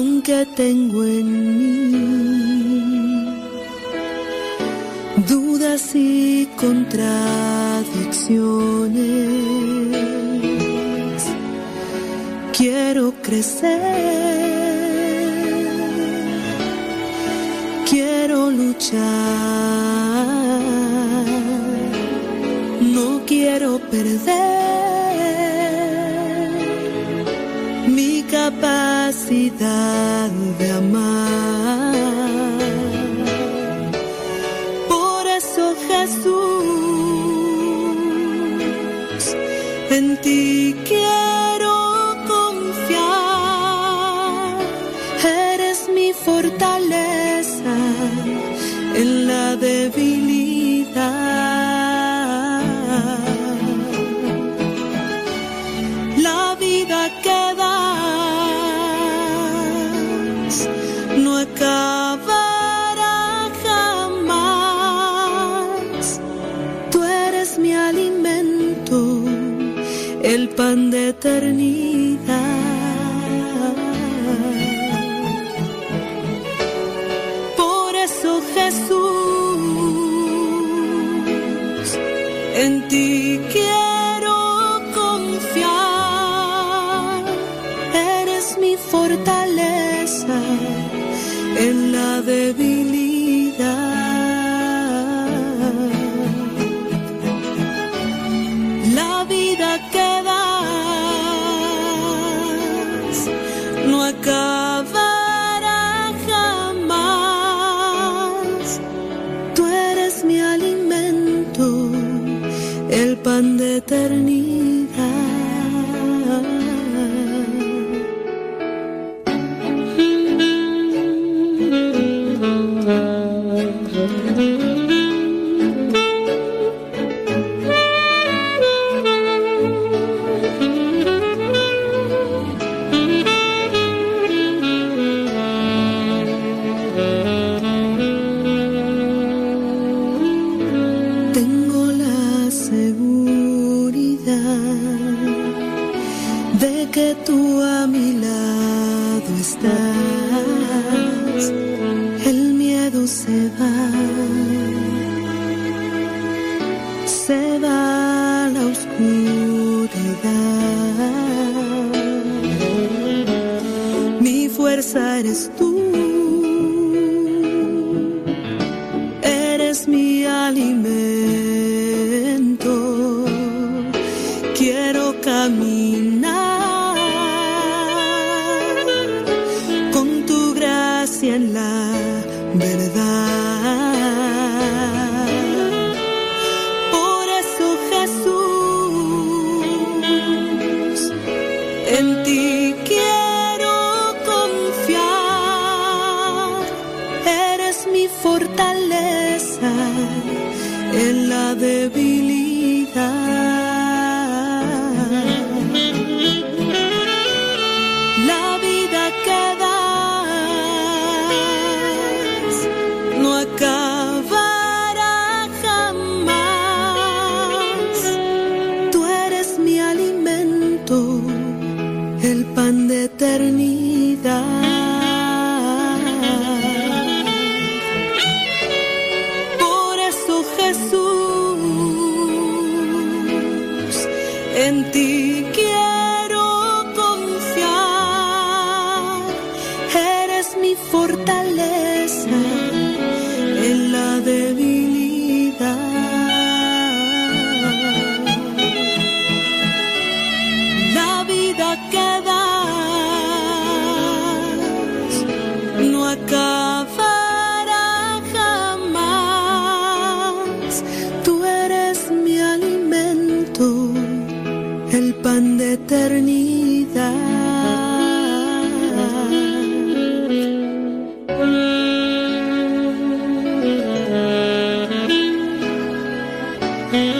aunque tengo en mí dudas y contradicciones. Quiero crecer, quiero luchar, no quiero perder. de amar. Por eso Jesús, en ti el pan de eternidad. Mm-hmm.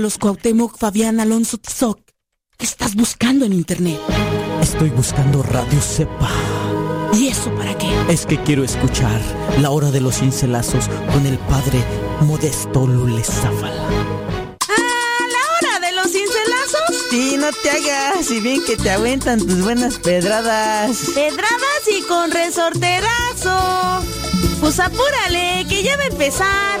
Carlos Cuauhtémoc Fabián Alonso Tzoc. ¿Qué estás buscando en internet? Estoy buscando Radio Cepa. ¿Y eso para qué? Es que quiero escuchar La Hora de los Cincelazos con el padre Modesto lulezábala ¡Ah, la Hora de los Cincelazos! Sí, no te hagas, si bien que te aguentan tus buenas pedradas. Pedradas y con resorterazo. Pues apúrale, que ya va a empezar.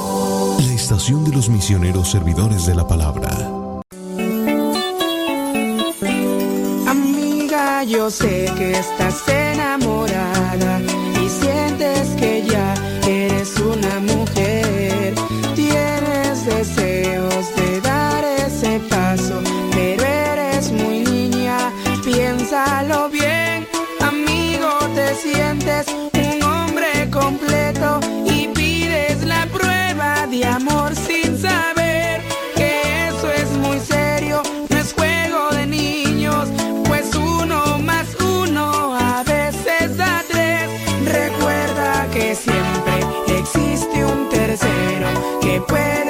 de los misioneros servidores de la palabra. Amiga, yo sé que estás enamorada puede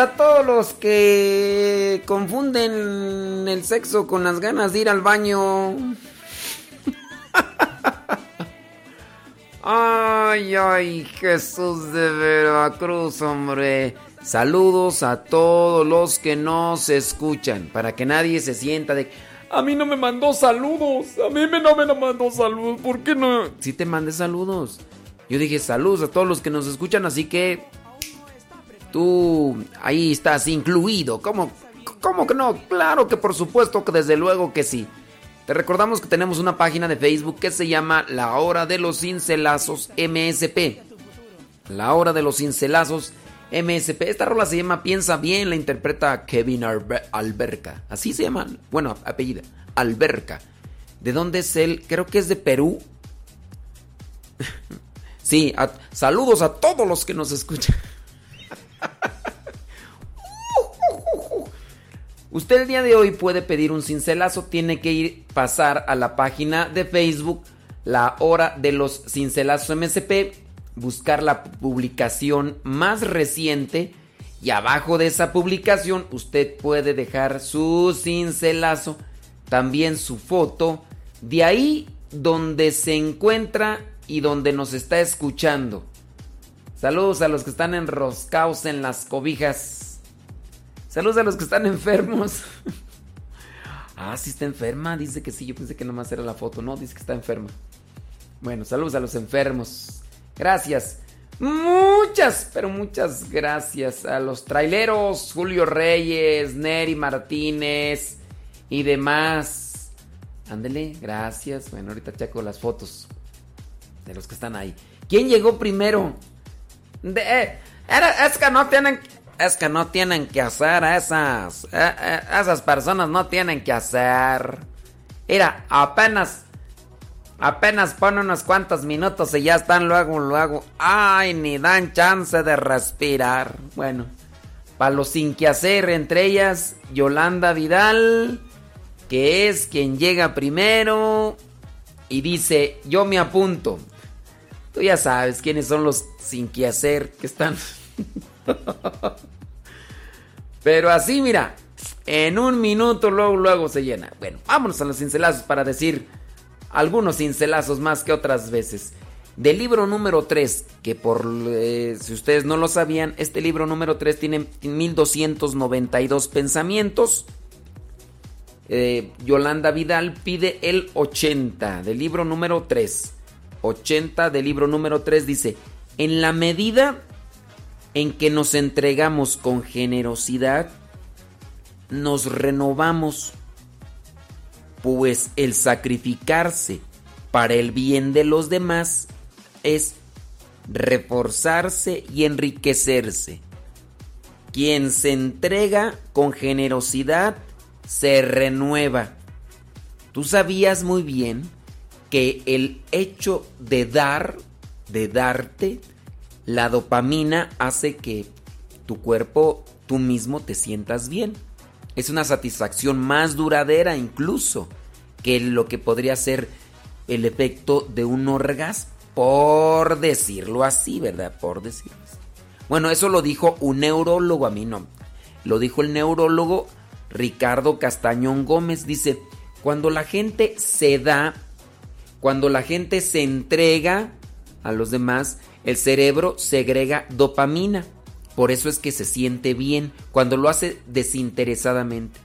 a todos los que confunden el sexo con las ganas de ir al baño. Ay, ay, Jesús de Veracruz, hombre. Saludos a todos los que nos escuchan, para que nadie se sienta de... A mí no me mandó saludos, a mí no me mandó saludos, ¿por qué no? Sí te mandé saludos. Yo dije saludos a todos los que nos escuchan, así que Tú ahí estás incluido. ¿Cómo, ¿Cómo que no? Claro que por supuesto que desde luego que sí. Te recordamos que tenemos una página de Facebook que se llama La Hora de los Cincelazos MSP. La Hora de los Cincelazos MSP. Esta rola se llama Piensa Bien, la interpreta Kevin Alberca. Así se llama. Bueno, apellida. Alberca. ¿De dónde es él? Creo que es de Perú. Sí, saludos a todos los que nos escuchan. Usted el día de hoy puede pedir un cincelazo, tiene que ir pasar a la página de Facebook, la hora de los cincelazos MSP, buscar la publicación más reciente y abajo de esa publicación usted puede dejar su cincelazo, también su foto, de ahí donde se encuentra y donde nos está escuchando. Saludos a los que están enroscados en las cobijas. Saludos a los que están enfermos. ah, sí está enferma. Dice que sí. Yo pensé que nomás era la foto. No, dice que está enferma. Bueno, saludos a los enfermos. Gracias. Muchas, pero muchas gracias a los traileros. Julio Reyes, Neri Martínez y demás. Ándele, gracias. Bueno, ahorita checo las fotos de los que están ahí. ¿Quién llegó primero? De, eh, es que no tienen es que no tienen que hacer esas eh, eh, esas personas no tienen que hacer Mira, apenas, apenas pone unos cuantos minutos y ya están luego, luego. Ay, ni dan chance de respirar. Bueno, para los sin que hacer, entre ellas Yolanda Vidal, que es quien llega primero y dice, yo me apunto. Tú ya sabes quiénes son los sin que hacer que están. Pero así, mira, en un minuto luego, luego se llena. Bueno, vámonos a los cincelazos para decir algunos cincelazos más que otras veces. Del libro número 3, que por eh, si ustedes no lo sabían, este libro número 3 tiene 1292 pensamientos. Eh, Yolanda Vidal pide el 80 del libro número 3. 80 del libro número 3 dice, en la medida en que nos entregamos con generosidad, nos renovamos, pues el sacrificarse para el bien de los demás es reforzarse y enriquecerse. Quien se entrega con generosidad se renueva. Tú sabías muy bien que el hecho de dar, de darte, la dopamina hace que tu cuerpo, tú mismo te sientas bien. Es una satisfacción más duradera incluso que lo que podría ser el efecto de un orgasmo, por decirlo así, ¿verdad? Por decirlo así. Bueno, eso lo dijo un neurólogo, a mí no. Lo dijo el neurólogo Ricardo Castañón Gómez. Dice, cuando la gente se da, cuando la gente se entrega a los demás, el cerebro segrega dopamina. Por eso es que se siente bien cuando lo hace desinteresadamente.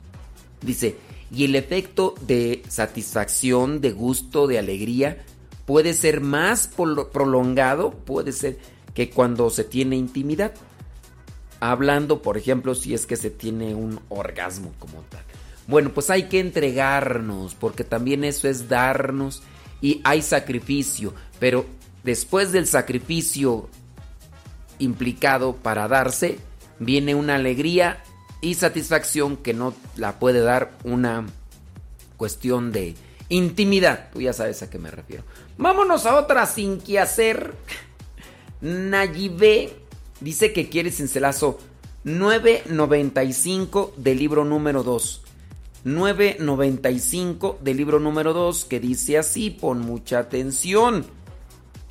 Dice, y el efecto de satisfacción, de gusto, de alegría puede ser más prolongado, puede ser que cuando se tiene intimidad. Hablando, por ejemplo, si es que se tiene un orgasmo como tal. Bueno, pues hay que entregarnos, porque también eso es darnos y hay sacrificio, pero después del sacrificio implicado para darse, viene una alegría y satisfacción que no la puede dar una cuestión de intimidad. Tú ya sabes a qué me refiero. Vámonos a otra sin que hacer. Nayibé dice que quiere cincelazo 995 del libro número 2. 995 del libro número 2 que dice así, pon mucha atención.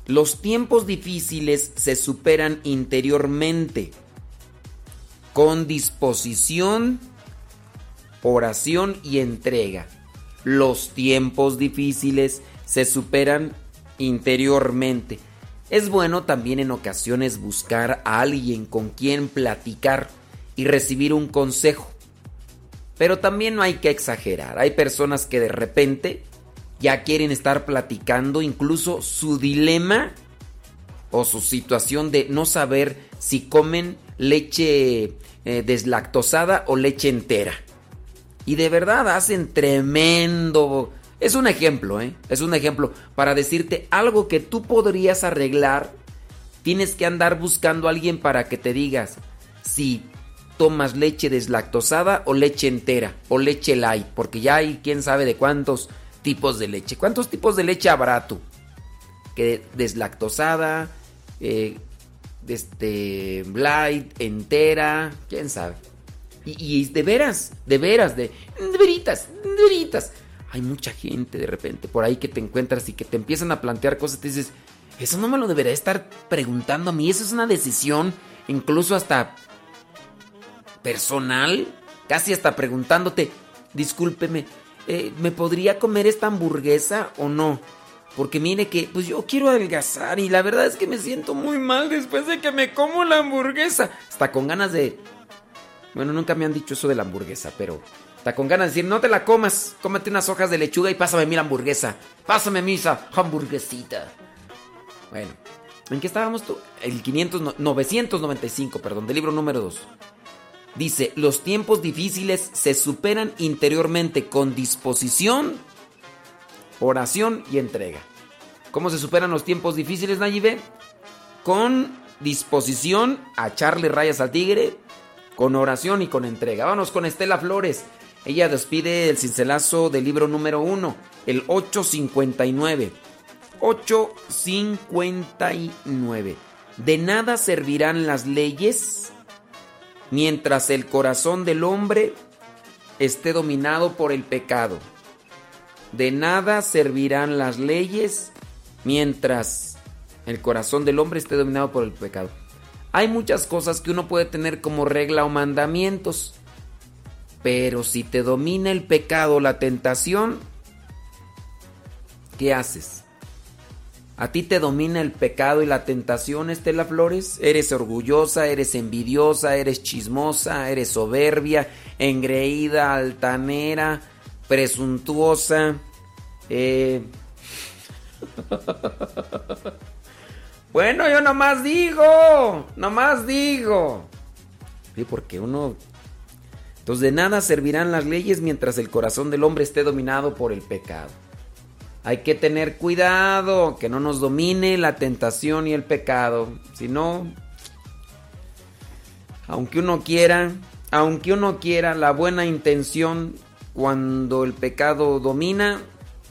Los tiempos difíciles se superan interiormente con disposición, oración y entrega. Los tiempos difíciles se superan interiormente. Es bueno también en ocasiones buscar a alguien con quien platicar y recibir un consejo. Pero también no hay que exagerar. Hay personas que de repente ya quieren estar platicando incluso su dilema o su situación de no saber si comen leche eh, deslactosada o leche entera. Y de verdad hacen tremendo... Es un ejemplo, ¿eh? Es un ejemplo para decirte algo que tú podrías arreglar. Tienes que andar buscando a alguien para que te digas si tomas leche deslactosada o leche entera o leche light, porque ya hay quién sabe de cuántos tipos de leche. ¿Cuántos tipos de leche habrá tú? Que deslactosada, eh, este, light, entera, quién sabe. Y, de veras, de veras, de, de veritas, de veritas. Hay mucha gente de repente por ahí que te encuentras y que te empiezan a plantear cosas. Te dices, eso no me lo debería estar preguntando a mí. Eso es una decisión, incluso hasta personal, casi hasta preguntándote, discúlpeme, eh, ¿me podría comer esta hamburguesa o no? Porque mire que, pues yo quiero adelgazar y la verdad es que me siento muy mal después de que me como la hamburguesa. Hasta con ganas de... Bueno, nunca me han dicho eso de la hamburguesa, pero... Está con ganas de decir, no te la comas, cómete unas hojas de lechuga y pásame mi hamburguesa. Pásame misa, hamburguesita. Bueno, ¿en qué estábamos tú? El 500, 995, perdón, del libro número 2. Dice, los tiempos difíciles se superan interiormente con disposición, oración y entrega. ¿Cómo se superan los tiempos difíciles, Nayibe? Con disposición a echarle rayas al tigre, con oración y con entrega. Vamos con Estela Flores. Ella despide el cincelazo del libro número 1, el 859. 859. De nada servirán las leyes mientras el corazón del hombre esté dominado por el pecado. De nada servirán las leyes mientras el corazón del hombre esté dominado por el pecado. Hay muchas cosas que uno puede tener como regla o mandamientos, pero si te domina el pecado, la tentación, ¿qué haces? ¿A ti te domina el pecado y la tentación, Estela Flores? ¿Eres orgullosa, eres envidiosa, eres chismosa, eres soberbia, engreída, altanera, presuntuosa? Eh... bueno, yo nomás digo, nomás digo. Sí, porque uno... Entonces de nada servirán las leyes mientras el corazón del hombre esté dominado por el pecado. Hay que tener cuidado, que no nos domine la tentación y el pecado. Si no, aunque uno quiera, aunque uno quiera, la buena intención cuando el pecado domina,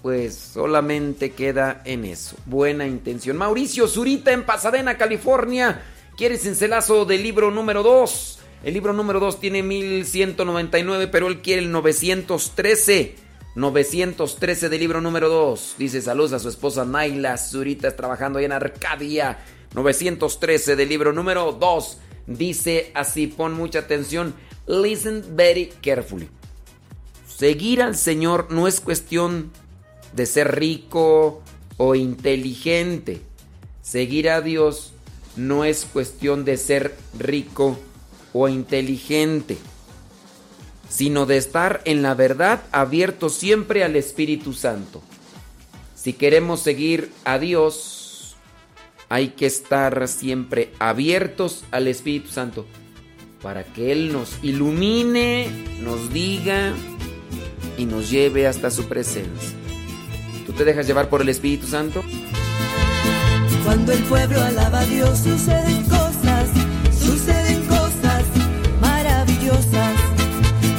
pues solamente queda en eso. Buena intención. Mauricio Zurita en Pasadena, California. ¿Quieres encelazo del libro número 2? El libro número 2 tiene 1199, pero él quiere el 913. 913 del libro número 2. Dice saludos a su esposa Naila Zurita, trabajando ahí en Arcadia. 913 del libro número 2. Dice así, pon mucha atención. Listen very carefully. Seguir al Señor no es cuestión de ser rico o inteligente. Seguir a Dios no es cuestión de ser rico o inteligente sino de estar en la verdad abierto siempre al Espíritu Santo. Si queremos seguir a Dios, hay que estar siempre abiertos al Espíritu Santo para que Él nos ilumine, nos diga y nos lleve hasta su presencia. ¿Tú te dejas llevar por el Espíritu Santo? Cuando el pueblo alaba a Dios suceden cosas,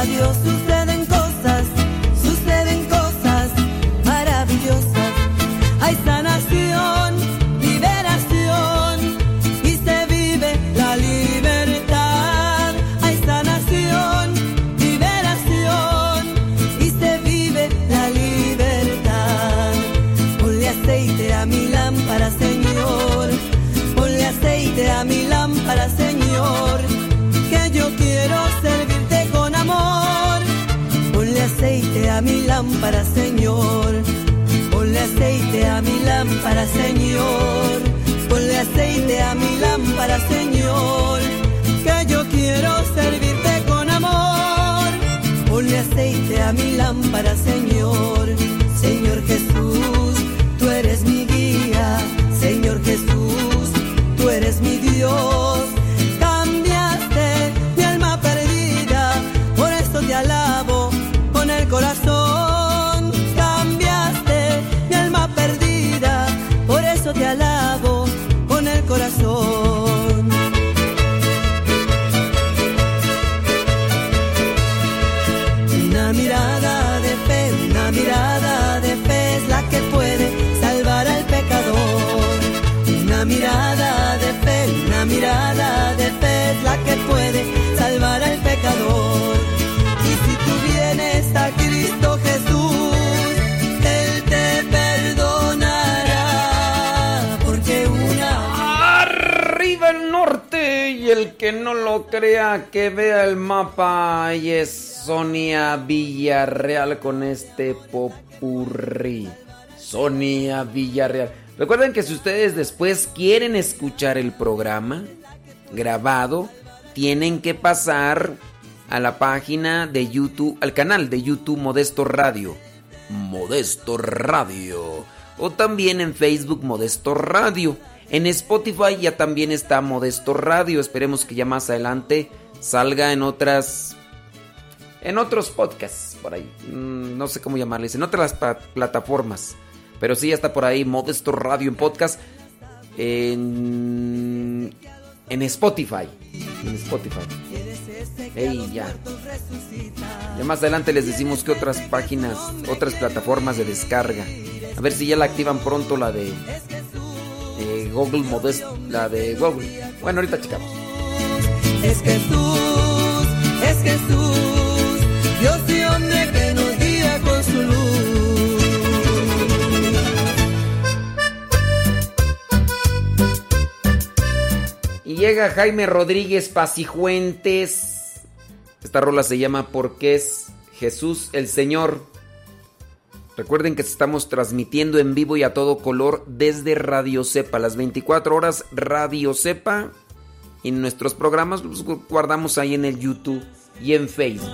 alaba que vea el mapa y es Sonia Villarreal con este popurrí. Sonia Villarreal. Recuerden que si ustedes después quieren escuchar el programa grabado, tienen que pasar a la página de YouTube, al canal de YouTube Modesto Radio. Modesto Radio. O también en Facebook Modesto Radio. En Spotify ya también está Modesto Radio. Esperemos que ya más adelante salga en otras. En otros podcasts por ahí. Mm, No sé cómo llamarles. En otras plataformas. Pero sí ya está por ahí Modesto Radio en podcast. En. En Spotify. En Spotify. Ey, ya. Ya más adelante les decimos que otras páginas, otras plataformas de descarga. A ver si ya la activan pronto la de Google Modest, la de Google. Bueno, ahorita checamos. Es Jesús, es Jesús, Dios y hombre que nos guía con su luz. Y llega Jaime Rodríguez Pacijuentes. Esta rola se llama Porque es Jesús el Señor. Recuerden que estamos transmitiendo en vivo y a todo color desde Radio Cepa, las 24 horas Radio Cepa. Y nuestros programas los guardamos ahí en el YouTube y en Facebook.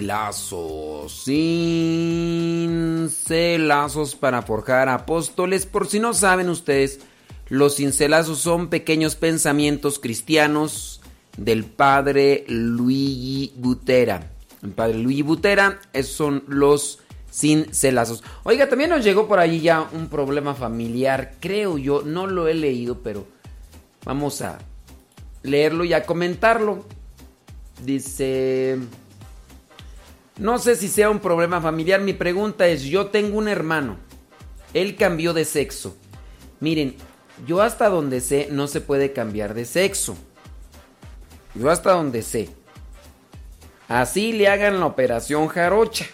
Cincelazos. Cincelazos para forjar apóstoles. Por si no saben ustedes, los cincelazos son pequeños pensamientos cristianos del padre Luigi Butera. El padre Luigi Butera, esos son los cincelazos. Oiga, también nos llegó por ahí ya un problema familiar, creo yo, no lo he leído, pero vamos a leerlo y a comentarlo. Dice, no sé si sea un problema familiar, mi pregunta es, yo tengo un hermano, él cambió de sexo. Miren, yo hasta donde sé no se puede cambiar de sexo. Yo hasta donde sé. Así le hagan la operación jarocha.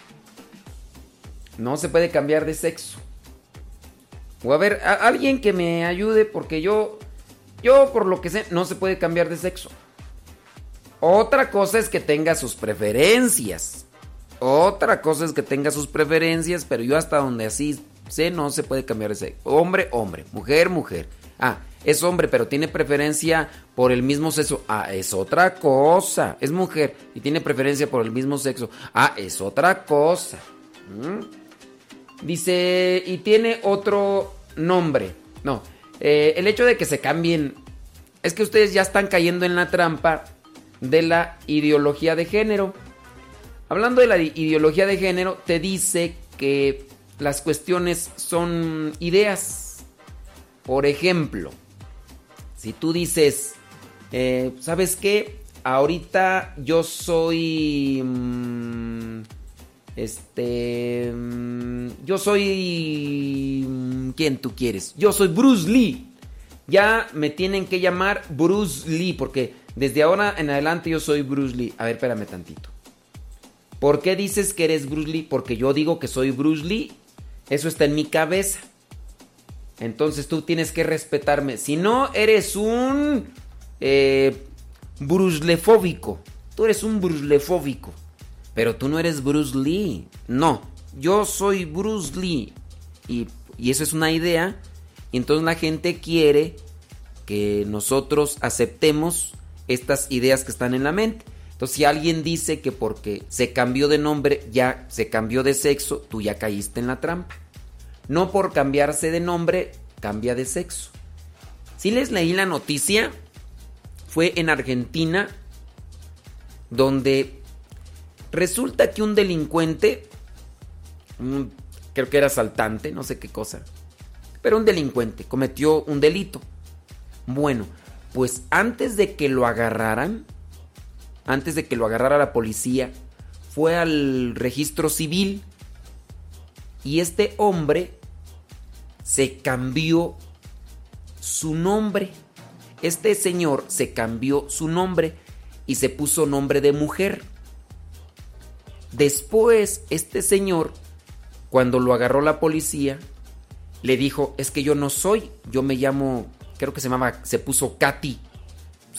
No se puede cambiar de sexo. O a ver, a- alguien que me ayude porque yo Yo, por lo que sé, no se puede cambiar de sexo. Otra cosa es que tenga sus preferencias. Otra cosa es que tenga sus preferencias, pero yo hasta donde así sé no se puede cambiar de sexo. Hombre, hombre, mujer, mujer. Ah, es hombre, pero tiene preferencia por el mismo sexo. Ah, es otra cosa. Es mujer y tiene preferencia por el mismo sexo. Ah, es otra cosa. ¿Mm? Dice, y tiene otro nombre. No, eh, el hecho de que se cambien... Es que ustedes ya están cayendo en la trampa de la ideología de género. Hablando de la ideología de género, te dice que las cuestiones son ideas. Por ejemplo, si tú dices, eh, ¿sabes qué? Ahorita yo soy... mm, este... mm, yo soy... mm, ¿Quién tú quieres? Yo soy Bruce Lee. Ya me tienen que llamar Bruce Lee porque desde ahora en adelante yo soy Bruce Lee. A ver, espérame tantito. ¿Por qué dices que eres Bruce Lee? Porque yo digo que soy Bruce Lee. Eso está en mi cabeza. Entonces tú tienes que respetarme. Si no, eres un eh, bruslefóbico. Tú eres un bruslefóbico. Pero tú no eres Bruce Lee. No, yo soy Bruce Lee. Y, y eso es una idea. Y entonces la gente quiere que nosotros aceptemos estas ideas que están en la mente. Entonces, si alguien dice que porque se cambió de nombre, ya se cambió de sexo, tú ya caíste en la trampa. No por cambiarse de nombre, cambia de sexo. Si les leí la noticia, fue en Argentina, donde resulta que un delincuente, creo que era asaltante, no sé qué cosa, pero un delincuente cometió un delito. Bueno, pues antes de que lo agarraran, antes de que lo agarrara la policía, fue al registro civil y este hombre se cambió su nombre. Este señor se cambió su nombre y se puso nombre de mujer. Después, este señor, cuando lo agarró la policía, le dijo, es que yo no soy, yo me llamo, creo que se llamaba, se puso Katy.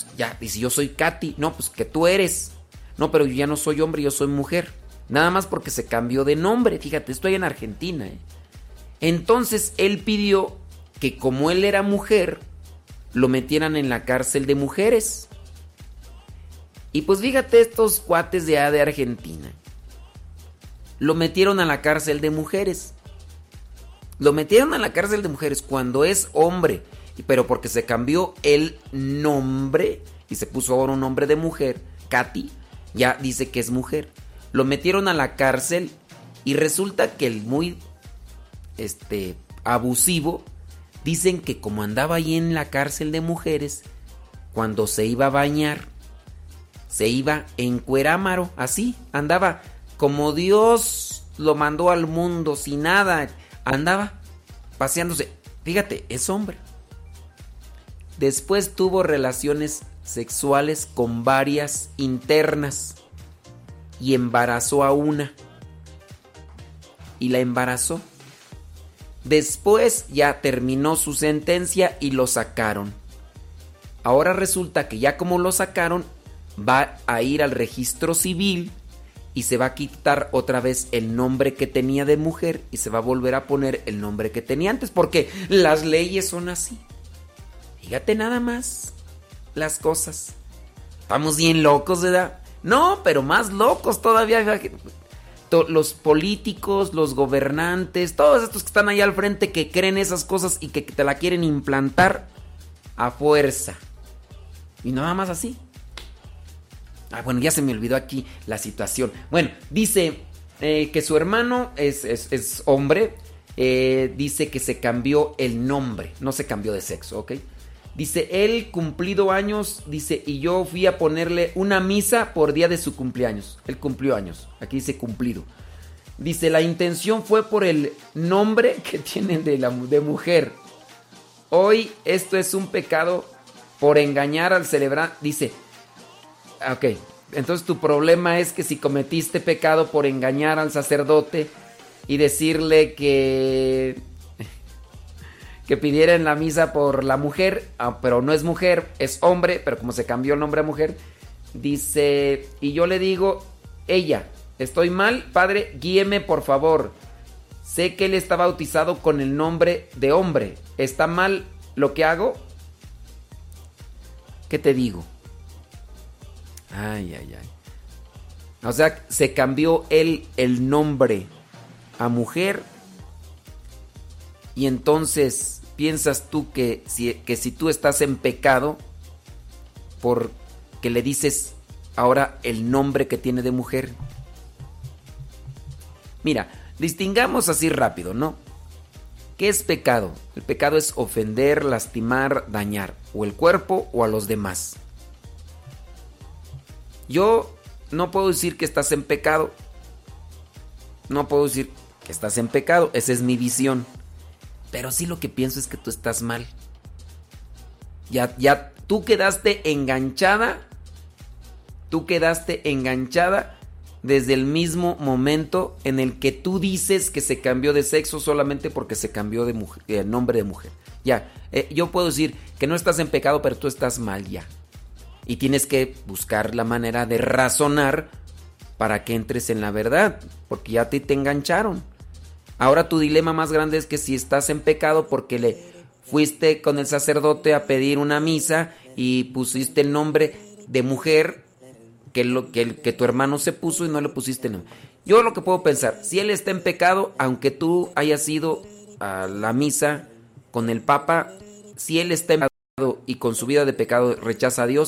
Pues ya, dice, yo soy Katy. No, pues que tú eres. No, pero yo ya no soy hombre, yo soy mujer. Nada más porque se cambió de nombre. Fíjate, estoy en Argentina. ¿eh? Entonces él pidió que como él era mujer, lo metieran en la cárcel de mujeres. Y pues fíjate estos cuates de A de Argentina. Lo metieron a la cárcel de mujeres. Lo metieron a la cárcel de mujeres cuando es hombre, y- pero porque se cambió el nombre y se puso ahora un nombre de mujer, Katy, ya dice que es mujer. Lo metieron a la cárcel y resulta que el muy este abusivo dicen que como andaba ahí en la cárcel de mujeres, cuando se iba a bañar, se iba en cuerámaro, así, andaba como Dios lo mandó al mundo, sin nada, andaba paseándose. Fíjate, es hombre. Después tuvo relaciones sexuales con varias internas y embarazó a una. Y la embarazó. Después ya terminó su sentencia y lo sacaron. Ahora resulta que ya como lo sacaron, va a ir al registro civil y se va a quitar otra vez el nombre que tenía de mujer y se va a volver a poner el nombre que tenía antes, porque las leyes son así. Fíjate nada más las cosas. Estamos bien locos, ¿verdad? No, pero más locos todavía. To- Los políticos, los gobernantes, todos estos que están ahí al frente que creen esas cosas y que te la quieren implantar a fuerza. Y nada más así. Ah, bueno, ya se me olvidó aquí la situación. Bueno, dice eh, que su hermano es, es- es hombre. eh, dice que se cambió el nombre. No se cambió de sexo, ¿ok? Dice, él cumplido años, dice, y yo fui a ponerle una misa por día de su cumpleaños. Él cumplió años. Aquí dice cumplido. Dice, la intención fue por el nombre que tienen de, la, de mujer. Hoy esto es un pecado por engañar al celebrar. Dice, ah, ok, entonces tu problema es que si cometiste pecado por engañar al sacerdote y decirle que que pidiera en la misa por la mujer, ah, pero no es mujer, es hombre, pero como se cambió el nombre a mujer, dice, y yo le digo, ella, estoy mal, padre, guíeme por favor. Sé que él está bautizado con el nombre de hombre. ¿Está mal lo que hago? ¿Qué te digo? Ay, ay, ay. O sea, se cambió él el nombre a mujer. Y entonces piensas tú que si, que si tú estás en pecado, porque le dices ahora el nombre que tiene de mujer. Mira, distingamos así rápido, ¿no? ¿Qué es pecado? El pecado es ofender, lastimar, dañar, o el cuerpo o a los demás. Yo no puedo decir que estás en pecado. No puedo decir que estás en pecado, esa es mi visión. Pero sí lo que pienso es que tú estás mal. Ya, ya, tú quedaste enganchada. Tú quedaste enganchada desde el mismo momento en el que tú dices que se cambió de sexo solamente porque se cambió de mujer, de nombre de mujer. Ya, eh, yo puedo decir que no estás en pecado, pero tú estás mal ya. Y tienes que buscar la manera de razonar para que entres en la verdad, porque ya te engancharon. Ahora tu dilema más grande es que si estás en pecado porque le fuiste con el sacerdote a pedir una misa y pusiste el nombre de mujer que, lo, que, tu hermano se puso y no le pusiste nombre. Yo lo que puedo pensar, si él está en pecado, aunque tú hayas ido a la misa con el Papa, si él está en pecado y con su vida de pecado rechaza a Dios,